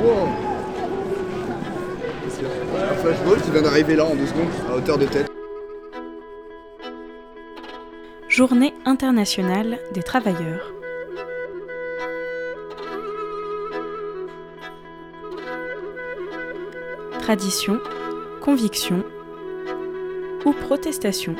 Wow. Un flashball qui vient d'arriver là en deux secondes, à hauteur de tête. Journée internationale des travailleurs. Tradition, conviction ou protestation.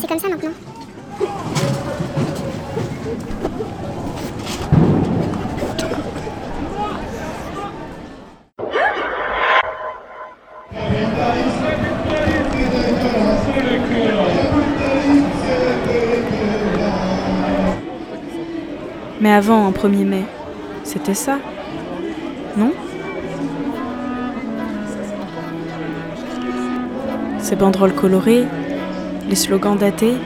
C'est comme ça maintenant. Mais avant, en 1er mai, c'était ça, non? Ces banderoles colorées, les slogans datés.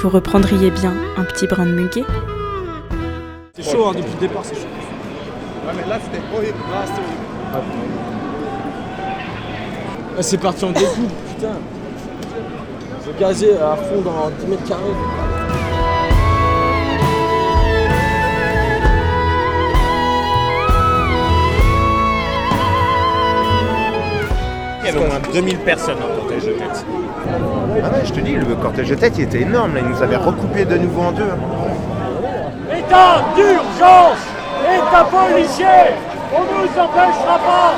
Vous reprendriez bien un petit brin de muguet? C'est chaud, hein, depuis le départ, c'est chaud. Ouais, mais là c'était horrible. Là, c'était Là, c'est parti en découp, putain. J'ai gazé à fond dans 10 mètres carrés. Il y avait au moins 2000 personnes en cortège de tête. Ah ouais, je te dis, le cortège de tête, il était énorme. Là, il nous avait recoupé de nouveau en deux. État d'urgence État policier On ne nous empêchera pas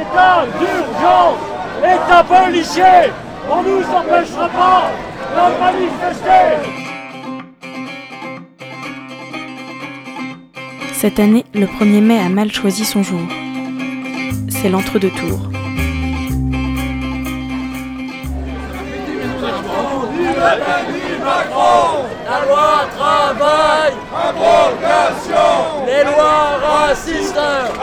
État d'urgence État policier On nous empêchera pas de manifester Cette année, le 1er mai a mal choisi son jour. C'est l'entre-deux tours. La loi travail Abrogation. Les lois racistes.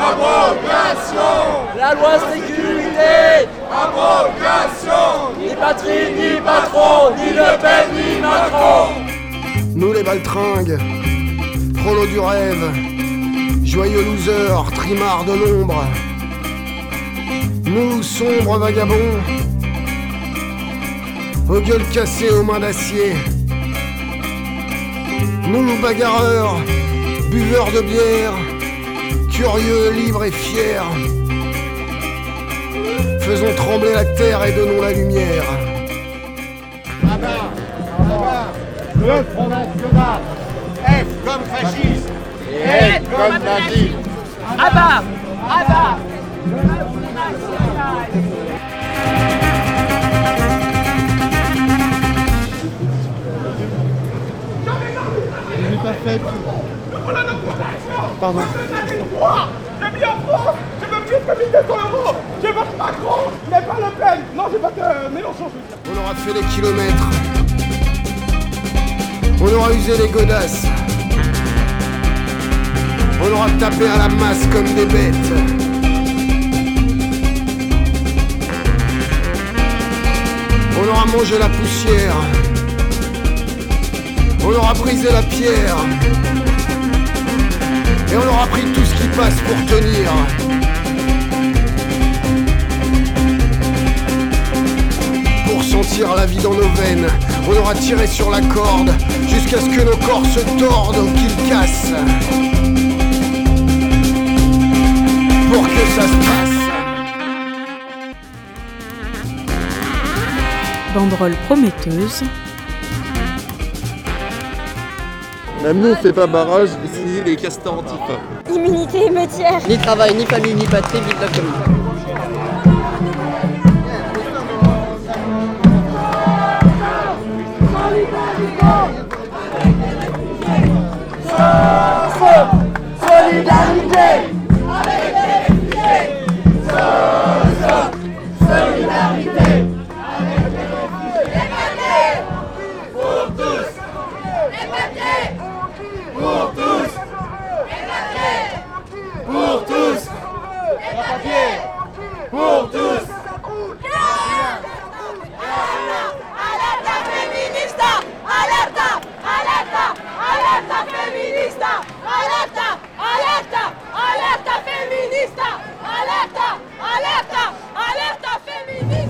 Abrogation. La loi sécurité. Abrogation. Ni patrie, ni patron, ni Le Pen, ni Macron. Nous les baltringues, prolos du rêve, joyeux losers, trimards de l'ombre. Nous, sombres vagabonds, aux gueules cassées aux mains d'acier. Nous, bagarreurs, buveurs de bière, curieux, libres et fiers. Faisons trembler la terre et donnons la lumière. Le Front National, F comme fasciste, et comme nazi. J'ai mis en France Je veux plus que 1200 euros Je vote Macron, mais pas Le Pen Non, vote euh, Mélenchon, je veux dire. On aura fait les kilomètres. On aura usé les godasses. On aura tapé à la masse comme des bêtes. On aura mangé la poussière. On aura brisé la pierre. Et on aura pris tout ce qui passe pour tenir. Pour sentir la vie dans nos veines, on aura tiré sur la corde jusqu'à ce que nos corps se tordent ou qu'ils cassent. Pour que ça se passe. Banderole prometteuse, Même nous, on fait pas barrage, ici, les castors antifa. Immunité émeutière. Ni travail, ni famille, ni patrie, vive la commune.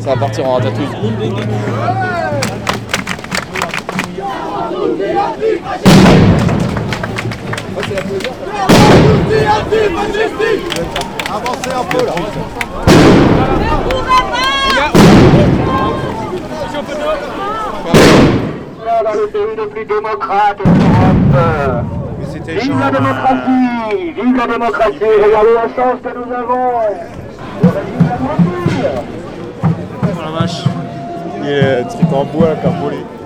Ça va partir en ratatouille. Avancez un peu là. Dans le pays le plus démocrate d'Europe. Mais c'était Vive genre, la démocratie Vive la démocratie Regardez la chance que nous avons Il y a un truc en bois carbolé. Cocktail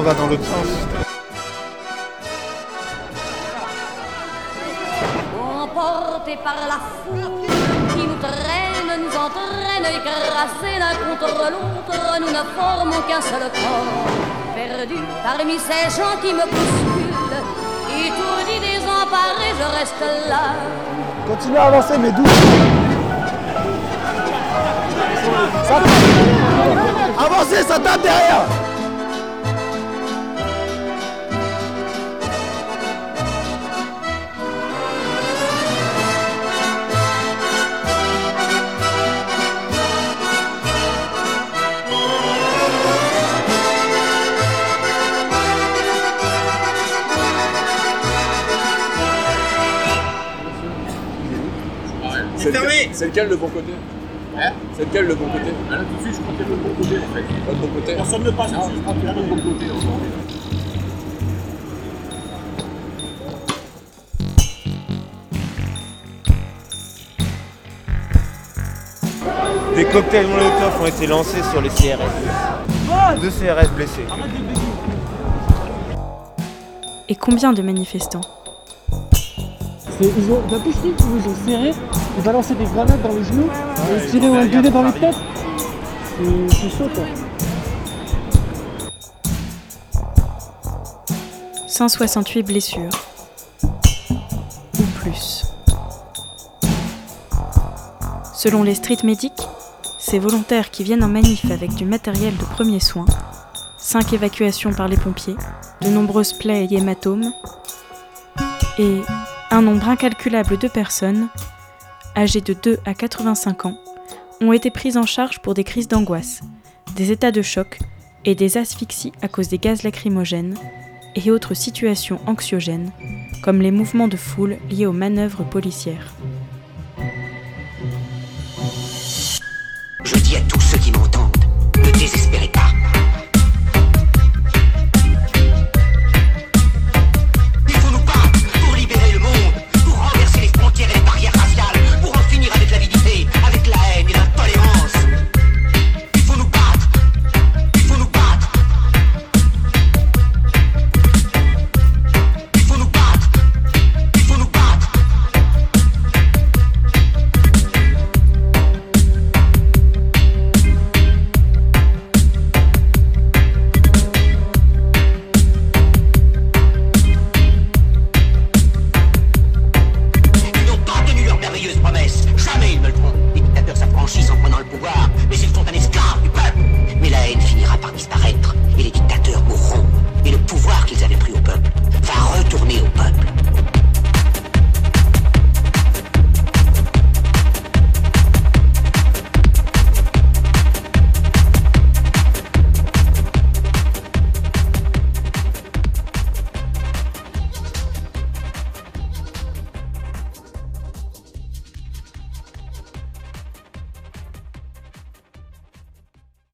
Vent va dans l'autre sens. Emportés par la foule qui nous traîne, nous entraîne, écrasés l'un contre l'autre, nous ne formons qu'un seul corps. Perdu parmi ces gens qui me bousculent, étourdi, désemparé, je reste là. Continuez à avancer, mais d'où Avancez, ça tape derrière C'est lequel, le bon côté Hein C'est lequel le bon côté Là, tout de suite, je crois qu'il y a le bon côté en fait. Pas le bon côté Personne ne passe dessus, je crois qu'il y a le bon côté. en fait. Des cocktails Molotov ont été lancés sur les CRS. Deux CRS blessés. Et combien de manifestants? Ils ont, t'as plus ils ils ont serré, ils balancé des grenades dans les genoux, et ils tiraient ou un gueulet dans les têtes. C'est chaud quoi. 168 blessures. Ou plus. Selon les street medics, ces volontaires qui viennent en manif avec du matériel de premiers soins, 5 évacuations par les pompiers, de nombreuses plaies et hématomes, et un nombre incalculable de personnes, âgées de 2 à 85 ans, ont été prises en charge pour des crises d'angoisse, des états de choc et des asphyxies à cause des gaz lacrymogènes et autres situations anxiogènes, comme les mouvements de foule liés aux manœuvres policières.